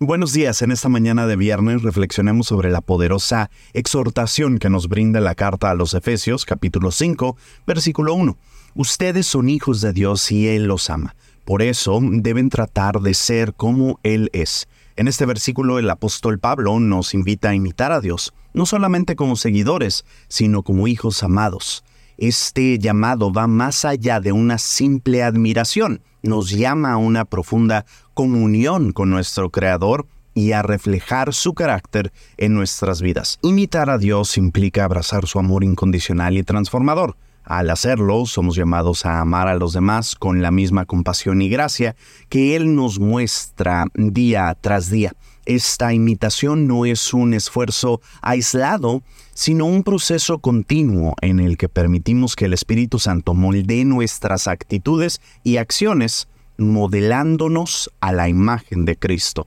Buenos días, en esta mañana de viernes reflexionemos sobre la poderosa exhortación que nos brinda la carta a los Efesios capítulo 5 versículo 1. Ustedes son hijos de Dios y Él los ama. Por eso deben tratar de ser como Él es. En este versículo el apóstol Pablo nos invita a imitar a Dios, no solamente como seguidores, sino como hijos amados. Este llamado va más allá de una simple admiración, nos llama a una profunda comunión con nuestro Creador y a reflejar su carácter en nuestras vidas. Imitar a Dios implica abrazar su amor incondicional y transformador. Al hacerlo, somos llamados a amar a los demás con la misma compasión y gracia que Él nos muestra día tras día. Esta imitación no es un esfuerzo aislado, sino un proceso continuo en el que permitimos que el Espíritu Santo moldee nuestras actitudes y acciones, modelándonos a la imagen de Cristo.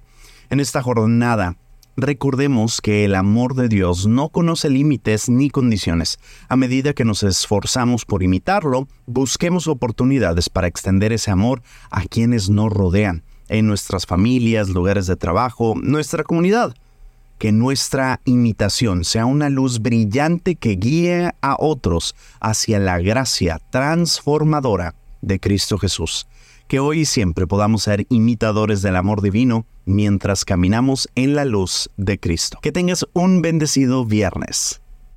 En esta jornada, recordemos que el amor de Dios no conoce límites ni condiciones. A medida que nos esforzamos por imitarlo, busquemos oportunidades para extender ese amor a quienes nos rodean en nuestras familias, lugares de trabajo, nuestra comunidad. Que nuestra imitación sea una luz brillante que guíe a otros hacia la gracia transformadora de Cristo Jesús. Que hoy y siempre podamos ser imitadores del amor divino mientras caminamos en la luz de Cristo. Que tengas un bendecido viernes.